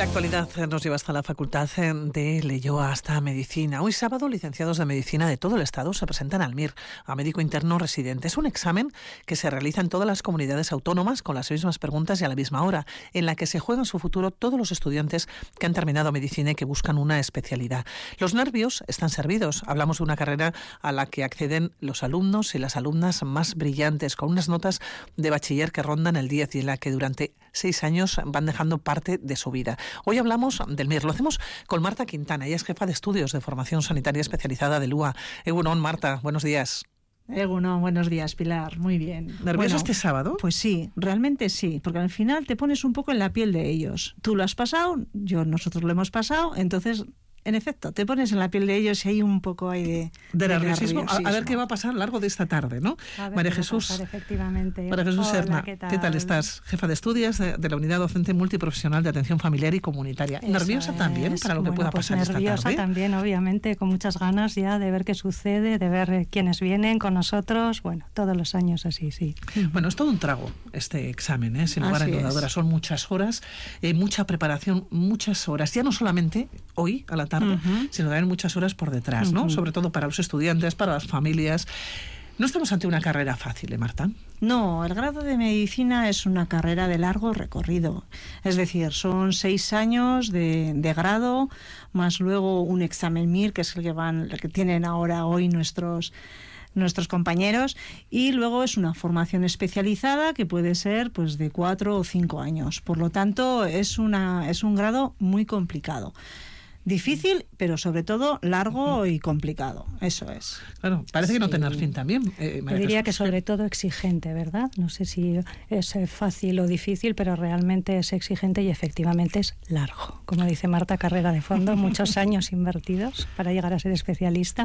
la actualidad nos lleva hasta la Facultad de Leyoa, hasta Medicina. Hoy sábado, licenciados de Medicina de todo el Estado se presentan al MIR, a Médico Interno Residente. Es un examen que se realiza en todas las comunidades autónomas con las mismas preguntas y a la misma hora, en la que se juegan su futuro todos los estudiantes que han terminado Medicina y que buscan una especialidad. Los nervios están servidos. Hablamos de una carrera a la que acceden los alumnos y las alumnas más brillantes, con unas notas de bachiller que rondan el 10 y en la que durante seis años van dejando parte de su vida. Hoy hablamos del MIR. Lo hacemos con Marta Quintana. Ella es jefa de estudios de formación sanitaria especializada de LUA. Egunon, Marta, buenos días. Egunon, buenos días, Pilar. Muy bien. ¿Nervioso este sábado? Pues sí, realmente sí, porque al final te pones un poco en la piel de ellos. Tú lo has pasado, yo nosotros lo hemos pasado, entonces en efecto, te pones en la piel de ellos y hay un poco ahí de, de, nerviosismo. A, ver qué va a pasar a lo largo de esta tarde, ¿no? María Jesús. efectivamente. María Jesús Serna, ¿qué tal? estás? Jefa de estudios de, la Unidad Docente Multiprofesional de Atención Familiar y Comunitaria. ¿Nerviosa también para lo que pueda pues pasar esta tarde? Nerviosa también, obviamente, con muchas ganas ya de ver qué sucede, de ver quiénes vienen con nosotros. Bueno, todos los años así, sí. Bueno, es todo un trago este examen, ¿eh? sin lugar a dudas. Son muchas horas, eh, mucha preparación, muchas horas. Ya no solamente hoy, a la tarde, sino también muchas horas por detrás, ¿no? Sobre todo para los estudiantes, para las familias. No estamos ante una carrera fácil, ¿eh, Marta? No, el grado de medicina es una carrera de largo recorrido. Es decir, son seis años de, grado, más luego un examen MIR, que es el que van, el que tienen ahora hoy nuestros nuestros compañeros y luego es una formación especializada que puede ser pues de cuatro o cinco años. Por lo tanto, es una es un grado muy complicado. Difícil, pero sobre todo largo y complicado. Eso es. Claro, parece que no tener fin también. Eh, diría que sobre todo exigente, ¿verdad? No sé si es fácil o difícil, pero realmente es exigente y efectivamente es largo. Como dice Marta, carrera de fondo, muchos años invertidos para llegar a ser especialista.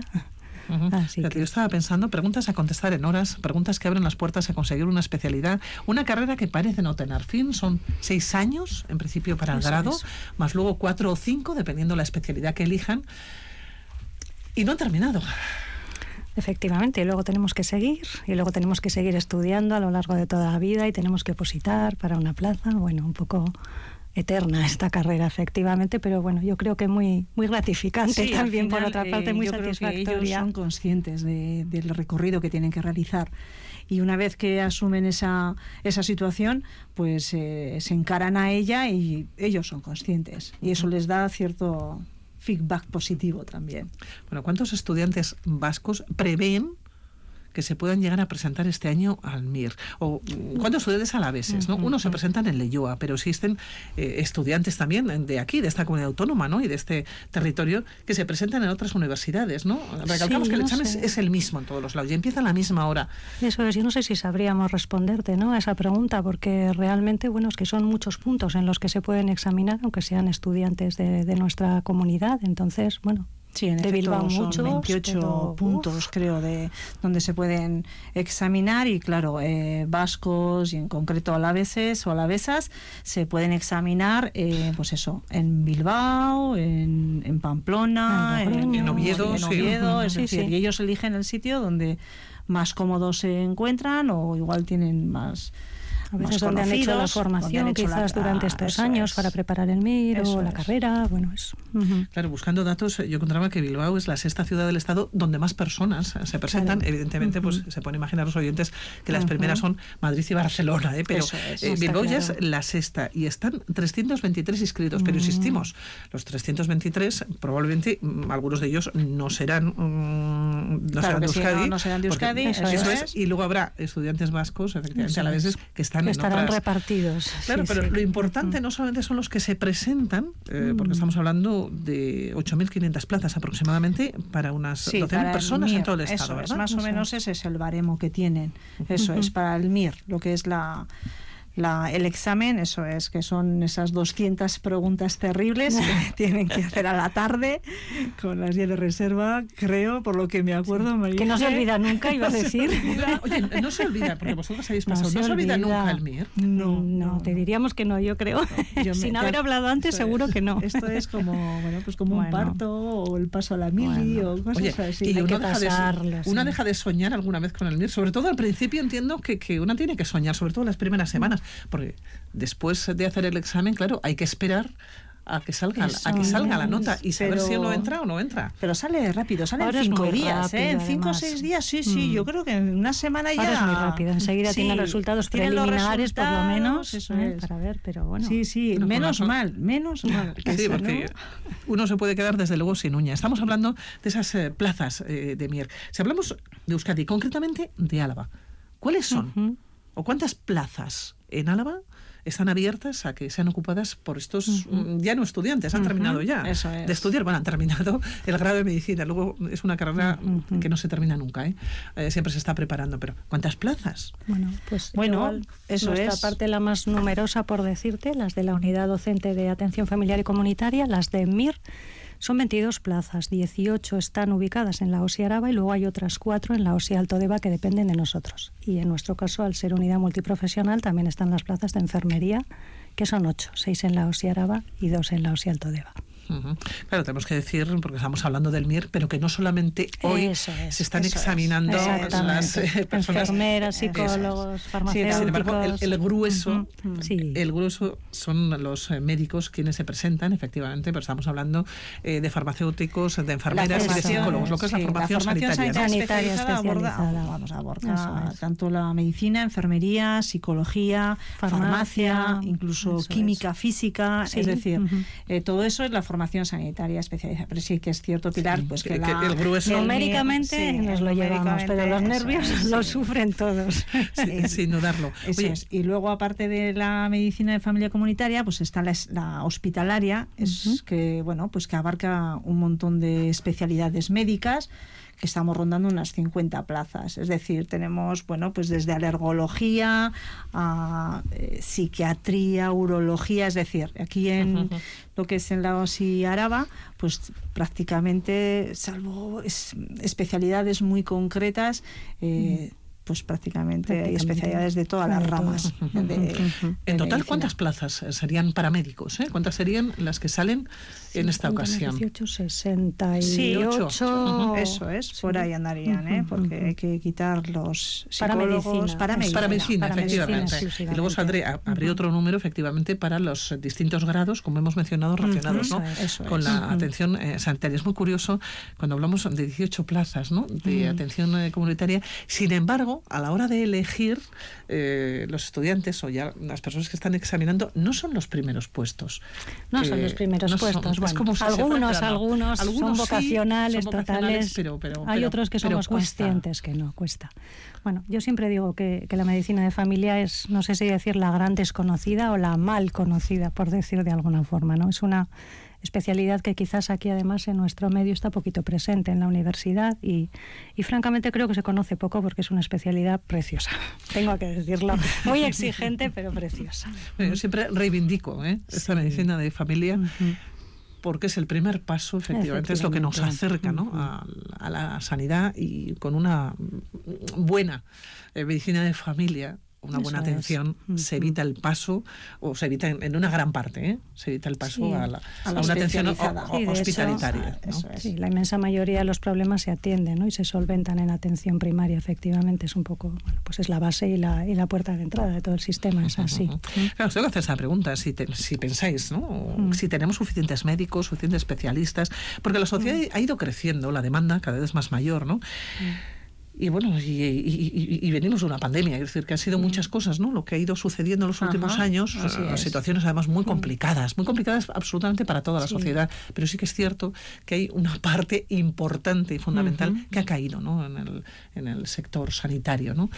Yo estaba pensando, preguntas a contestar en horas, preguntas que abren las puertas a conseguir una especialidad, una carrera que parece no tener fin, son seis años en principio para el grado, más luego cuatro o cinco, dependiendo la especialidad que elijan, y no han terminado. Efectivamente, y luego tenemos que seguir, y luego tenemos que seguir estudiando a lo largo de toda la vida y tenemos que opositar para una plaza, bueno, un poco eterna esta carrera, efectivamente, pero bueno, yo creo que muy, muy gratificante también, por otra parte, muy eh, satisfactoria. ellos son conscientes del recorrido que tienen que realizar. Y una vez que asumen esa, esa situación, pues eh, se encaran a ella y ellos son conscientes. Y eso les da cierto feedback positivo también. Bueno, ¿cuántos estudiantes vascos prevén que se puedan llegar a presentar este año al MIR. O cuántos estudiantes a la vez, ¿no? Uno se presentan en Leyoa, pero existen eh, estudiantes también de aquí, de esta comunidad autónoma, ¿no? Y de este territorio que se presentan en otras universidades, ¿no? Recalcamos que el examen es, el mismo en todos los lados y empieza a la misma hora. Eso es, yo no sé si sabríamos responderte, ¿no? A esa pregunta, porque realmente, bueno, es que son muchos puntos en los que se pueden examinar, aunque sean estudiantes de, de nuestra comunidad. Entonces, bueno, Sí, en de Bilbao son 28 puntos, creo, de donde se pueden examinar y, claro, eh, vascos y en concreto alaveses o alavesas se pueden examinar, eh, pues eso, en Bilbao, en, Pamplona, en, Oviedo, y ellos eligen el sitio donde más cómodos se encuentran o igual tienen más a veces donde han hecho la formación quizás durante estos años para preparar el MIR o la carrera, bueno, es... Claro, buscando datos, yo encontraba que Bilbao es la sexta ciudad del Estado donde más personas se presentan. Evidentemente, pues se pueden imaginar los oyentes que las primeras son Madrid y Barcelona, ¿eh? pero eh, Bilbao ya es la sexta y están 323 inscritos, pero insistimos, los 323 probablemente mm, algunos de ellos no serán, mm, no, serán de Euskadi, no, serán de Euskadi, eso, es. y luego habrá estudiantes vascos, efectivamente, a la vez que están estarán repartidos. Claro, pero lo importante no solamente son los que se presentan, eh, porque mm. estamos hablando de 8.500 plazas aproximadamente para unas 12.000 personas en todo el estado. Eso más o menos ese es el baremo que tienen. Eso es para el MIR, lo que es la la, el examen, eso es, que son esas 200 preguntas terribles que tienen que hacer a la tarde con las 10 de reserva, creo, por lo que me acuerdo. María. Que no se olvida nunca, iba a decir. oye, no se olvida, porque vosotros habéis pasado, no, se, olvida, nunca el MIR. No, no, te diríamos que no, yo creo. Sin haber hablado antes, seguro que no. Esto es como, bueno, pues como un parto o el paso a la mili o cosas así. Y uno deja, de, una deja de soñar alguna vez con el MIR, sobre todo al principio entiendo que, que una tiene que soñar, sobre todo las primeras semanas porque después de hacer el examen, claro, hay que esperar a que salga, a que salga la nota y saber si uno entra o no entra. Pero sale rápido, sale en cinco días, ¿eh? en cinco o seis días, sí, sí, mm. yo creo que en una semana ya... Ahora es muy rápido, enseguida tiene resultados preliminares por lo menos, eso ¿eh? para ver, pero bueno. Sí, sí, menos mal, menos mal. sí, porque uno se puede quedar desde luego sin uña. Estamos hablando de esas eh, plazas de Mier. Si hablamos de Euskadi, concretamente de Álava, ¿cuáles son? ¿O cuántas plazas en Álava están abiertas a que sean ocupadas por estos mm, ya no estudiantes, han terminado ya de estudiar, bueno, han terminado el grado de medicina, luego es una carrera que no se termina nunca, ¿eh? ¿eh? siempre se está preparando, pero ¿cuántas plazas? Bueno, pues bueno, eso es. parte la más numerosa, por decirte, las de la Unidad Docente de Atención Familiar y Comunitaria, las de MIR, son 22 plazas, 18 están ubicadas en la OSI Araba y luego hay otras cuatro en la OSI Alto Deva que dependen de nosotros. Y en nuestro caso, al ser unidad multiprofesional, también están las plazas de enfermería, que son ocho, seis en la OSI Araba y dos en la OSI Alto Deva. Claro, tenemos que decir, porque estamos hablando del MIR, pero que no solamente hoy se están examinando las eh, personas. Enfermeras, psicólogos, farmacéuticos. sin embargo, el, grueso, el grueso son los eh, médicos quienes se presentan, efectivamente, pero estamos hablando eh, de farmacéuticos, de enfermeras y de psicólogos, lo que es la formación, sanitaria. especializada, vamos a abordar tanto la medicina, enfermería, psicología, farmacia, incluso química, física, es decir, todo eso es la formación formación sanitaria especializada. Pero sí que es cierto, Pilar, pues que, el grueso... Numéricamente nos lo llevamos, pero los nervios lo sufren todos. sin dudarlo. Y luego, aparte de la medicina de familia comunitaria, pues está la, hospitalaria, es que, bueno, pues que abarca un montón de especialidades médicas que estamos rondando unas 50 plazas. Es decir, tenemos, bueno, pues desde alergología a eh, psiquiatría, urología, es decir, aquí en lo que es en la OSI Araba, pues prácticamente, salvo especialidades muy concretas, eh, pues prácticamente, hay especialidades de todas las ramas. en total, ¿cuántas plazas serían para médicos? Eh? ¿Cuántas serían las que salen en esta ocasión? 18, 68. Eso es, por ahí andarían, ¿eh? porque hay que quitar los para medicina, para medicina, para medicina efectivamente. y luego saldré, habría otro número, efectivamente, para los distintos grados, como hemos mencionado, relacionados ¿no? con la atención eh, sanitaria. Es muy curioso cuando hablamos de 18 plazas ¿no? de atención eh, comunitaria. Sin embargo, a la hora de elegir, eh, los estudiantes o ya las personas que están examinando no son los primeros puestos. No son los primeros puestos. Algunos, algunos, son vocacionales, totales. Pero, Hay otros que somos conscientes que no, cuesta. Bueno, yo siempre digo que, que la medicina de familia es, no sé si decir la gran desconocida o la mal conocida, por decir de alguna forma. ¿no? Es una especialidad que quizás aquí además en nuestro medio está poquito presente en la universidad y, francamente creo que se conoce poco porque es una especialidad preciosa, tengo que decirlo, muy exigente pero preciosa. Yo siempre reivindico ¿eh? esta medicina de familia. Porque es el primer paso, efectivamente, es lo que nos acerca ¿no? a, la sanidad y con una buena eh, medicina de familia una buena atención se evita el paso, o se evita en, una gran parte, ¿eh? se evita el paso a, la, una atención hospitalitaria. Sí, la inmensa mayoría de los problemas se atienden ¿no? y se solventan en atención primaria, efectivamente. Es un poco, bueno, pues es la base y la, y la puerta de entrada de todo el sistema, es así. Claro, tengo que hacer esa pregunta, si, si pensáis, ¿no? si tenemos suficientes médicos, suficientes especialistas, porque la sociedad ha ido creciendo, la demanda cada vez más mayor, ¿no? Y bueno, y, venimos de una pandemia, es decir, que han sido muchas cosas, ¿no? Lo que ha ido sucediendo en los últimos años, eh, situaciones además muy complicadas, muy complicadas absolutamente para toda la sociedad, pero sí que es cierto que hay una parte importante y fundamental que ha caído, ¿no? En el, en el sector sanitario, ¿no?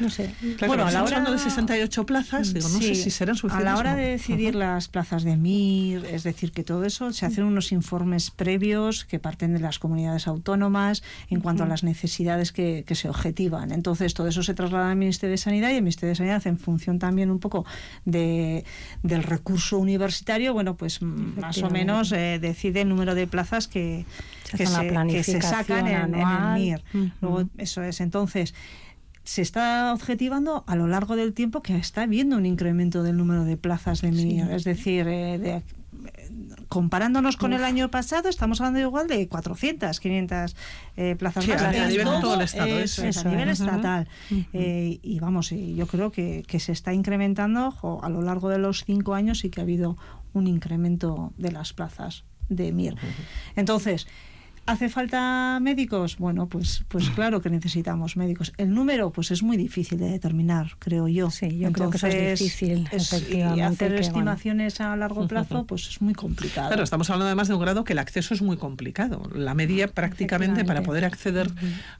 No sé. bueno, a la hora de 68 plazas, digo, no sé si serán suficientes. A la hora de decidir las plazas de MIR, es decir, que todo eso, se hacen unos informes previos que parten de las comunidades autónomas en cuanto a las necesidades que que, se objetivan. Entonces, todo eso se traslada al Ministerio de Sanidad y el Ministerio de Sanidad, en función también un poco de, del recurso universitario, bueno, pues más o menos eh, decide el número de plazas que, que, se, sacan en, el MIR. Luego, eso es. Entonces, se está objetivando a lo largo del tiempo que está habiendo un incremento del número de plazas de MIR, es decir, eh, de comparándonos con el año pasado, estamos hablando igual de 400, 500 eh, plazas más. A, nivel de todo el Estado. Eso, es, a nivel estatal. Eh, y vamos, yo creo que, que se está incrementando a lo largo de los cinco años y que ha habido un incremento de las plazas de MIR. Entonces, ¿Hace falta médicos? Bueno, pues, pues claro que necesitamos médicos. El número, pues es muy difícil de determinar, creo yo. Sí, yo creo que es difícil, efectivamente. Y hacer estimaciones a largo plazo, pues es muy complicado. Claro, estamos hablando además de un grado que el acceso es muy complicado. La media prácticamente para poder acceder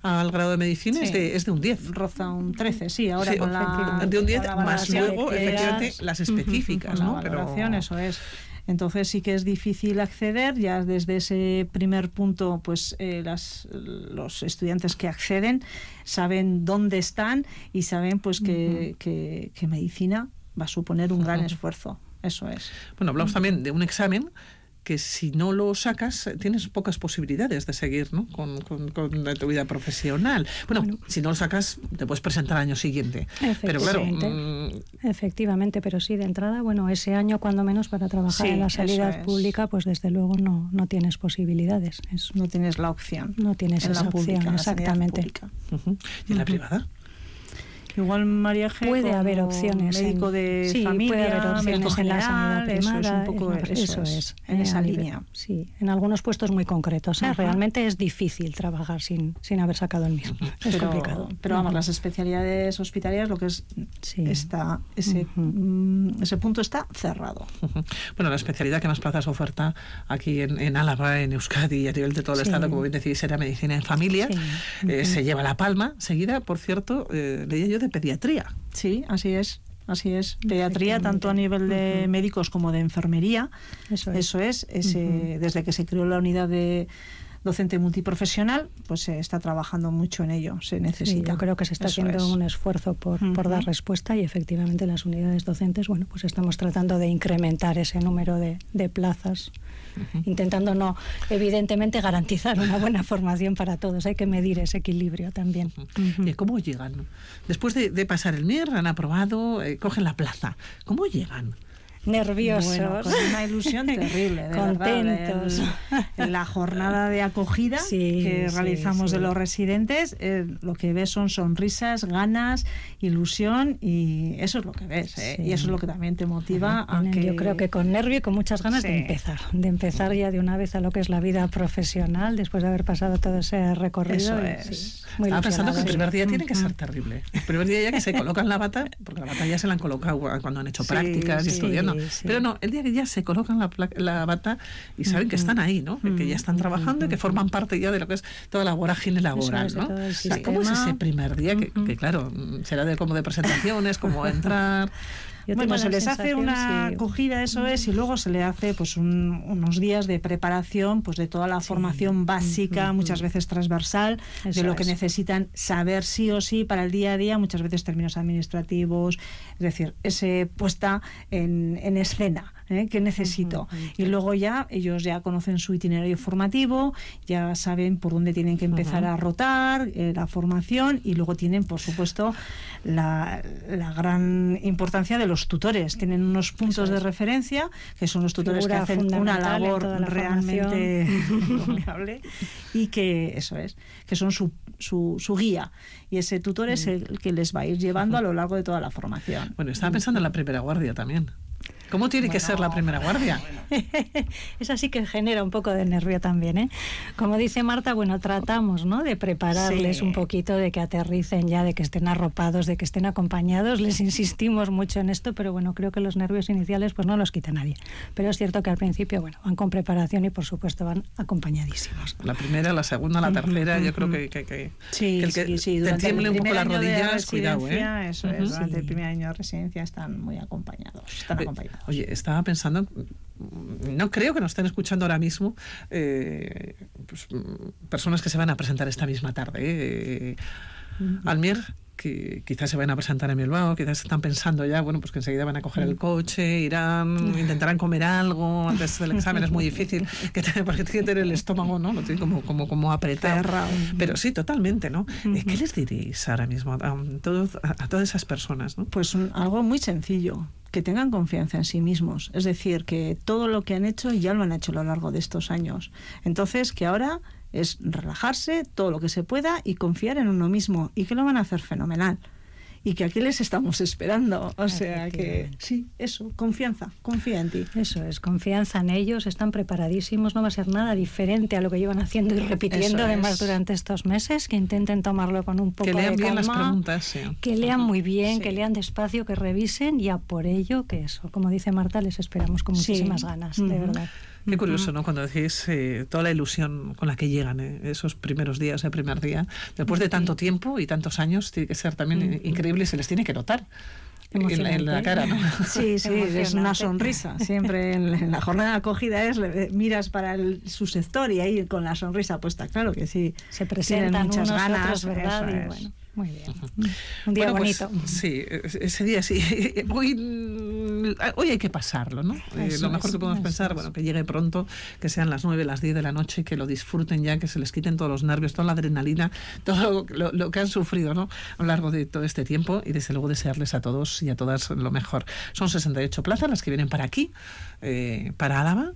al grado de medicina es, de, es, de, un 10. Roza un 13, sí, ahora con la... De un 10 más luego, efectivamente, las específicas, ¿no? Pero... eso es. Entonces sí que es difícil acceder, ya desde ese primer punto, pues eh, las, los estudiantes que acceden saben dónde están y saben pues que, que, medicina va a suponer un gran esfuerzo. Eso es. Bueno, hablamos también de un examen que si no lo sacas tienes pocas posibilidades de seguir ¿no? con, con, tu vida profesional. Bueno, si no lo sacas te puedes presentar al año siguiente. Pero claro... Mm, Efectivamente, pero sí, de entrada, bueno, ese año cuando menos para trabajar en la sanidad pública, pues desde luego no, no tienes posibilidades. no tienes la opción. No tienes esa opción, exactamente. ¿Y en la privada? Igual María G. Puede haber opciones. Médico de sí, familia, puede haber opciones en la sanidad primaria. Eso es un poco eso, es, en esa línea. Sí, en algunos puestos muy concretos. ¿eh? Realmente es difícil trabajar sin, sin haber sacado el mismo. Es pero, complicado. Pero vamos, las especialidades hospitalarias, lo que es está ese, mm, ese punto está cerrado. Bueno, la especialidad que más plazas oferta aquí en, en Álava, en Euskadi y a nivel de todo el estado, como bien decís, era medicina en familia. Eh, se lleva la palma, seguida, por cierto, eh, leía yo de pediatría. Sí, así es. Así es, pediatría tanto a nivel de médicos como de enfermería. Eso es. Eso es ese, Desde que se creó la unidad de docente multiprofesional, pues se está trabajando mucho en ello, se necesita. yo creo que se está haciendo un esfuerzo por, por, dar respuesta y efectivamente las unidades docentes, bueno, pues estamos tratando de incrementar ese número de, de plazas, intentando no, evidentemente, garantizar una buena formación para todos. Hay que medir ese equilibrio también. ¿Y cómo llegan? Después de, de, pasar el MIR, han aprobado, eh, cogen la plaza. ¿Cómo llegan? Nerviosos. con una ilusión terrible, de contentos. en la jornada de acogida que realizamos de los residentes, eh, lo que ves son sonrisas, ganas, ilusión y eso es lo que ves. ¿eh? Y eso es lo que también te motiva a que... Yo creo que con nervio y con muchas ganas de empezar, de empezar ya de una vez a lo que es la vida profesional después de haber pasado todo ese recorrido. es. Estaba pensando que el primer día tiene que ser terrible. El primer día ya que se colocan la bata, porque la bata ya se la han colocado cuando han hecho prácticas y estudiando. Pero no, el día que ya se colocan la, la bata y saben que están ahí, ¿no? Que ya están trabajando y que forman parte ya de lo que es toda la vorágine laboral, ¿no? ¿Cómo es ese primer día? Que, que, claro, será de como de presentaciones, como entrar bueno, se les hace una acogida, eso es, y luego se le hace pues unos días de preparación pues de toda la formación básica, muchas veces transversal, de lo que necesitan saber sí o sí para el día a día, muchas veces términos administrativos, es decir, ese puesta en, en escena ¿eh? ¿Qué necesito? Y luego ya ellos ya conocen su itinerario formativo, ya saben por dónde tienen que empezar a rotar, eh, la formación y luego tienen, por supuesto, la, la, gran importancia de los tutores. Tienen unos puntos de referencia, que son los tutores que hacen una labor realmente formidable y que eso es, que son su, su, su, guía. Y ese tutor es el que les va a ir llevando a lo largo de toda la formación. Bueno, estaba pensando en la primera guardia también. ¿Cómo tiene que ser la primera guardia? Esa sí que genera un poco de nervio también, ¿eh? Como dice Marta, bueno, tratamos, ¿no? De prepararles un poquito, de que aterricen ya, de que estén arropados, de que estén acompañados. Les insistimos mucho en esto, pero bueno, creo que los nervios iniciales pues no los quita nadie. Pero es cierto que al principio, bueno, van con preparación y por supuesto van acompañadísimos. La primera, la segunda, la tercera, yo creo que, que, que, sí, el que sí, sí. te tiemble un poco las rodillas, cuidado, ¿eh? Eso es, durante el primer año de residencia están muy acompañados, están acompañados. Oye, estaba pensando, no creo que nos estén escuchando ahora mismo eh, pues, personas que se van a presentar esta misma tarde. Eh. Almier, que quizás se van a presentar en Bilbao, quizás están pensando ya, bueno, pues que enseguida van a coger el coche, irán, intentarán comer algo antes del examen, es muy difícil, que porque tiene que tener el estómago, ¿no? Lo tiene como, como, como apretado. Pero sí, totalmente, ¿no? ¿Qué les diréis ahora mismo a, todas esas personas? ¿no? Pues algo muy sencillo que tengan confianza en sí mismos. Es decir, que todo lo que han hecho ya lo han hecho a lo largo de estos años. Entonces, que ahora es relajarse todo lo que se pueda y confiar en uno mismo y que lo van a hacer fenomenal y que aquí les estamos esperando. O sea que sí, eso, confianza, confía en ti. Eso es, confianza en ellos, están preparadísimos, no va a ser nada diferente a lo que llevan haciendo y repitiendo además durante estos meses, que intenten tomarlo con un poco que lean de bien calma, las preguntas, que lean muy bien, que lean despacio, que revisen y a por ello que eso, como dice Marta, les esperamos con muchísimas ganas, de verdad. Qué curioso, ¿no? Cuando decís eh, toda la ilusión con la que llegan eh, esos primeros días, el primer día, después de tanto tiempo y tantos años, tiene que ser también increíble y se les tiene que notar. En la, cara, ¿no? Sí, sí, es una sonrisa. Siempre en, la jornada de acogida es, miras para el, su sector y ahí con la sonrisa puesta, claro que sí. Se presentan muchas ganas, ¿verdad? Y bueno. Muy bien. Un día pues, bonito. sí, ese día sí. Hoy, hoy hay que pasarlo, ¿no? Eh, lo mejor que podemos pensar, bueno, que llegue pronto, que sean las 9, las 10 de la noche, que lo disfruten ya, que se les quiten todos los nervios, toda la adrenalina, todo lo, que han sufrido, ¿no? A lo largo de todo este tiempo y desde luego desearles a todos y a todas lo mejor. Son 68 plazas las que vienen para aquí, eh, para Álava,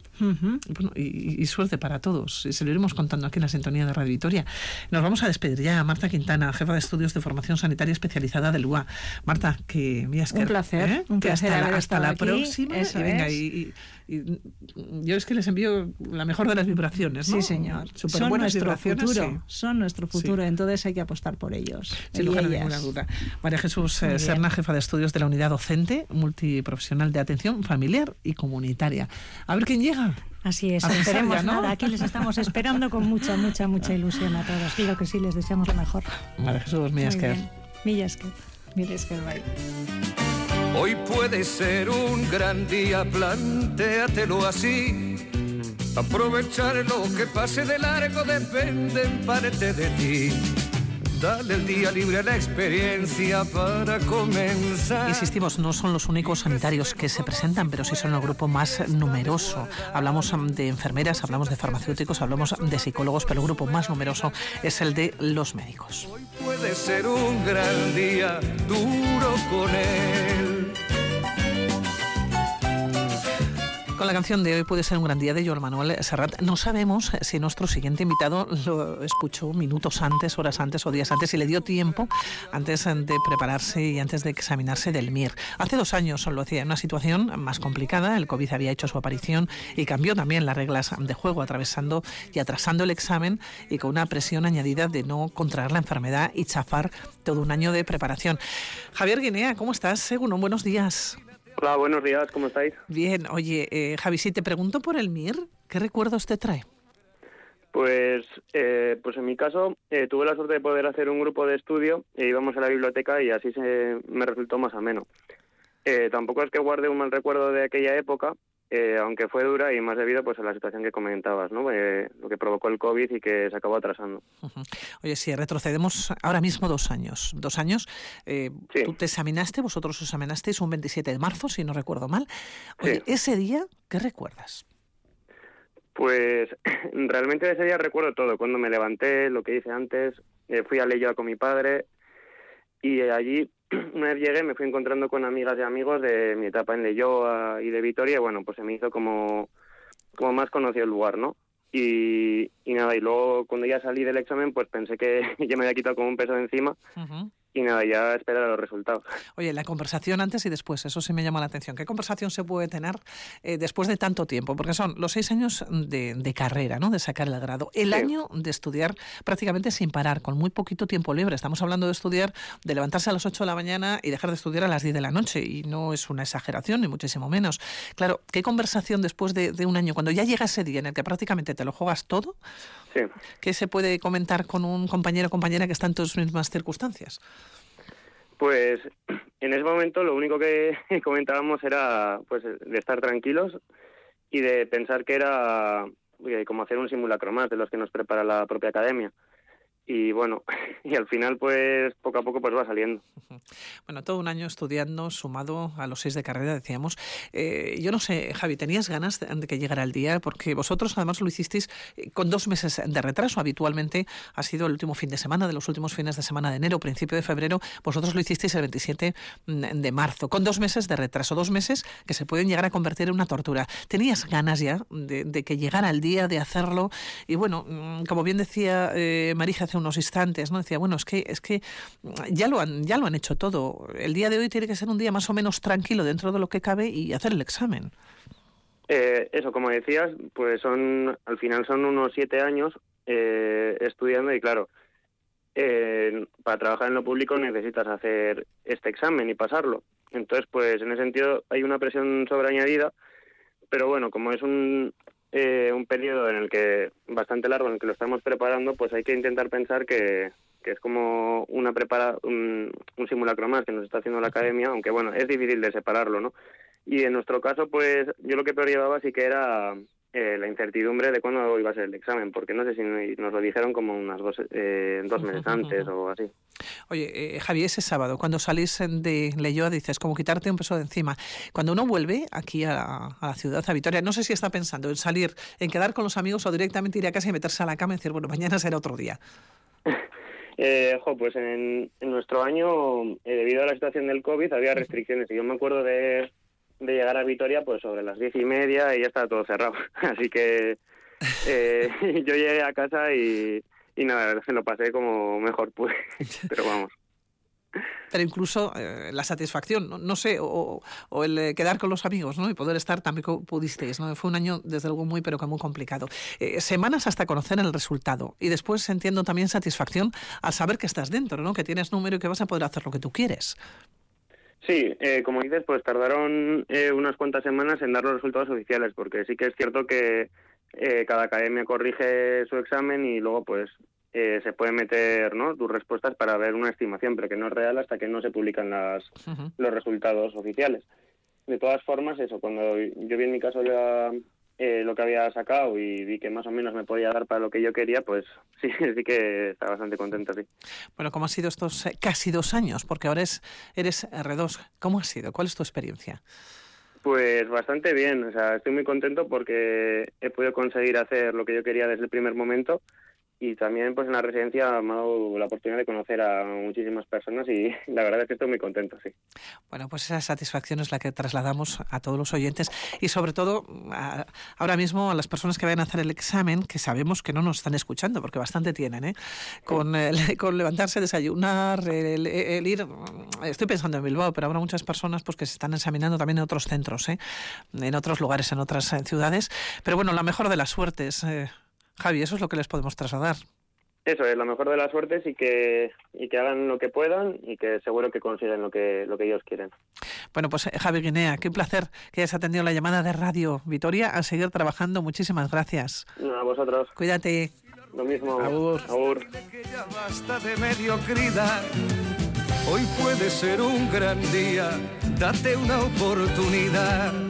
y, suerte para todos. Y se lo iremos contando aquí en la sintonía de Radio Vitoria. Nos vamos a despedir ya a Marta Quintana, jefa de estudios de formación sanitaria especializada del UA. Marta, que Un placer, ¿eh? un placer hasta, la, hasta la próxima. y venga, y, yo es que les envío la mejor de las vibraciones. Sí, señor. son nuestro futuro. Son nuestro futuro, entonces hay que apostar por ellos. Sin lugar a ninguna duda. María Jesús eh, Serna, jefa de estudios de la unidad docente, multiprofesional de atención familiar y comunitaria. A ver quién llega. Así es, esperemos nada. Aquí les estamos esperando con mucha, mucha, mucha ilusión a todos. Y lo que sí les deseamos lo mejor. María Jesús Millasker. Millasker. Millasker, bye. Hoy puede ser un gran día, plantéatelo así. Aprovechar lo que pase de largo depende en parte de ti. Dale el día libre a la experiencia para comenzar. Insistimos, no son los únicos sanitarios que se presentan, pero sí son el grupo más numeroso. Hablamos de enfermeras, hablamos de farmacéuticos, hablamos de psicólogos, pero el grupo más numeroso es el de los médicos. Hoy puede ser un gran día, duro con él. Con la canción de hoy puede ser un gran día de Joel Manuel Serrat. No sabemos si nuestro siguiente invitado lo escuchó minutos antes, horas antes o días antes y le dio tiempo antes de prepararse y antes de examinarse del MIR. Hace dos años lo hacía en una situación más complicada. El COVID había hecho su aparición y cambió también las reglas de juego, atravesando y atrasando el examen y con una presión añadida de no contraer la enfermedad y chafar todo un año de preparación. Javier Guinea, ¿cómo estás? Según buenos días. Hola, buenos días, ¿cómo estáis? Bien, oye, eh, Javi, si te pregunto por el MIR, ¿qué recuerdos te trae? Pues, eh, pues en mi caso eh, tuve la suerte de poder hacer un grupo de estudio e íbamos a la biblioteca y así se me resultó más ameno. Eh, tampoco es que guarde un mal recuerdo de aquella época, eh, aunque fue dura y más debido pues a la situación que comentabas, ¿no? Eh, lo que provocó el COVID y que se acabó atrasando. Oye, si retrocedemos ahora mismo dos años. Dos años, eh, tú te examinaste, vosotros os examinasteis un 27 de marzo, si no recuerdo mal. Oye, ese día, ¿qué recuerdas? Pues realmente ese día recuerdo todo, cuando me levanté, lo que hice antes, fui a Leyoa con mi padre y allí una vez llegué me fui encontrando con amigas y amigos de mi etapa en Leyoa y de Vitoria y bueno, pues se me hizo como, como más conocido el lugar, ¿no? Y, y nada, y luego cuando ya salí del examen pues pensé que ya me había quitado como un peso de encima y nada, ya esperar los resultados. Oye, la conversación antes y después, eso sí me llama la atención. ¿Qué conversación se puede tener eh, después de tanto tiempo? Porque son los seis años de, carrera, ¿no? De sacar el grado. El año de estudiar prácticamente sin parar, con muy poquito tiempo libre. Estamos hablando de estudiar, de levantarse a las 8 de la mañana y dejar de estudiar a las 10 de la noche. Y no es una exageración, ni muchísimo menos. Claro, ¿qué conversación después de, de un año, cuando ya llega ese día en el que prácticamente te lo juegas todo? Sí. ¿Qué se puede comentar con un compañero o compañera que está en tus mismas circunstancias? Pues en ese momento lo único que comentábamos era pues de estar tranquilos y de pensar que era como hacer un simulacro más de los que nos prepara la propia academia. Y bueno, y al final pues poco a poco pues va saliendo. Bueno, todo un año estudiando, sumado a los seis de carrera, decíamos. Eh, yo no sé, Javi, ¿tenías ganas de, que llegara el día? Porque vosotros además lo hicisteis eh, con dos meses de retraso. Habitualmente ha sido el último fin de semana, de los últimos fines de semana de enero, principio de febrero. Vosotros lo hicisteis el 27 mm, de marzo, con dos meses de retraso, dos meses que se pueden llegar a convertir en una tortura. ¿Tenías ganas ya de, que llegara el día de hacerlo? Y bueno, mm, como bien decía eh, Marija hace unos instantes, ¿no? Decía, bueno, es que, es que ya lo han, ya lo han hecho todo. El día de hoy tiene que ser un día más o menos tranquilo dentro de lo que cabe y hacer el examen. Eh, eso, como decías, pues son, al final son unos siete años eh, estudiando y claro, eh, para trabajar en lo público necesitas hacer este examen y pasarlo. Entonces, pues en ese sentido hay una presión sobreañadida, pero bueno, como es un, eh, un periodo en el que bastante largo en el que lo estamos preparando, pues hay que intentar pensar que, que es como una prepara un, un, simulacro más que nos está haciendo la academia, aunque bueno, es difícil de separarlo, ¿no? Y en nuestro caso, pues yo lo que peor llevaba sí que era eh, la incertidumbre de cuándo iba a ser el examen, porque no sé si nos lo dijeron como unas dos, eh, dos meses antes o así. Oye, eh, Javier, ese sábado, cuando salís de Leyoa, dices, como quitarte un peso de encima. Cuando uno vuelve aquí a, la ciudad, a Vitoria, no sé si está pensando en salir, en quedar con los amigos o directamente ir a casa y meterse a la cama y decir, bueno, mañana será otro día. Eh, pues en, en nuestro año, eh, debido a la situación del COVID, había restricciones y yo me acuerdo de, de llegar a Vitoria pues sobre las diez y media y ya estaba todo cerrado. Así que eh, yo llegué a casa y, nada, se lo pasé como mejor pude. Pero vamos. Pero incluso eh, la satisfacción, no, sé, o, o, el eh, quedar con los amigos, ¿no? Y poder estar también pudisteis, ¿no? Fue un año, desde luego, muy, pero que muy complicado. semanas hasta conocer el resultado. Y después entiendo también satisfacción al saber que estás dentro, ¿no? Que tienes número y que vas a poder hacer lo que tú quieres. Sí, eh, como dices, pues tardaron eh, unas cuantas semanas en dar los resultados oficiales, porque sí que es cierto que eh, cada academia corrige su examen y luego pues se puede meter ¿no? tus respuestas para ver una estimación, pero que no es real hasta que no se publican las, los resultados oficiales. De todas formas, eso, cuando yo vi en mi caso la, eh, lo que había sacado y vi que más o menos me podía dar para lo que yo quería, pues sí, sí que estaba bastante contento, sí. Bueno, ¿cómo han sido estos eh, casi dos años? Porque ahora es, eres R2. ¿Cómo ha sido? ¿Cuál es tu experiencia? Pues bastante bien, o sea, estoy muy contento porque he podido conseguir hacer lo que yo quería desde el primer momento y también pues en la residencia me ha dado la oportunidad de conocer a muchísimas personas y la verdad es que estoy muy contento, sí. Bueno, pues esa satisfacción es la que trasladamos a todos los oyentes y sobre todo ahora mismo a las personas que vayan a hacer el examen, que sabemos que no nos están escuchando, porque bastante tienen, ¿eh? Con, con levantarse, desayunar, el, ir... Estoy pensando en Bilbao, pero habrá muchas personas pues que se están examinando también en otros centros, ¿eh? en otros lugares, en otras ciudades. Pero bueno, la mejor de las suertes. Eh, Javi, eso es lo que les podemos trasladar. Eso es, lo mejor de las suertes y que, y que hagan lo que puedan y que seguro que consiguen lo que, lo que ellos quieren. Bueno, pues eh, Javi Guinea, qué placer que hayas atendido la llamada de Radio Vitoria. A seguir trabajando, muchísimas gracias. a vosotros. Cuídate. Lo mismo. Agur. Agur. Hoy puede ser un gran día, date una oportunidad.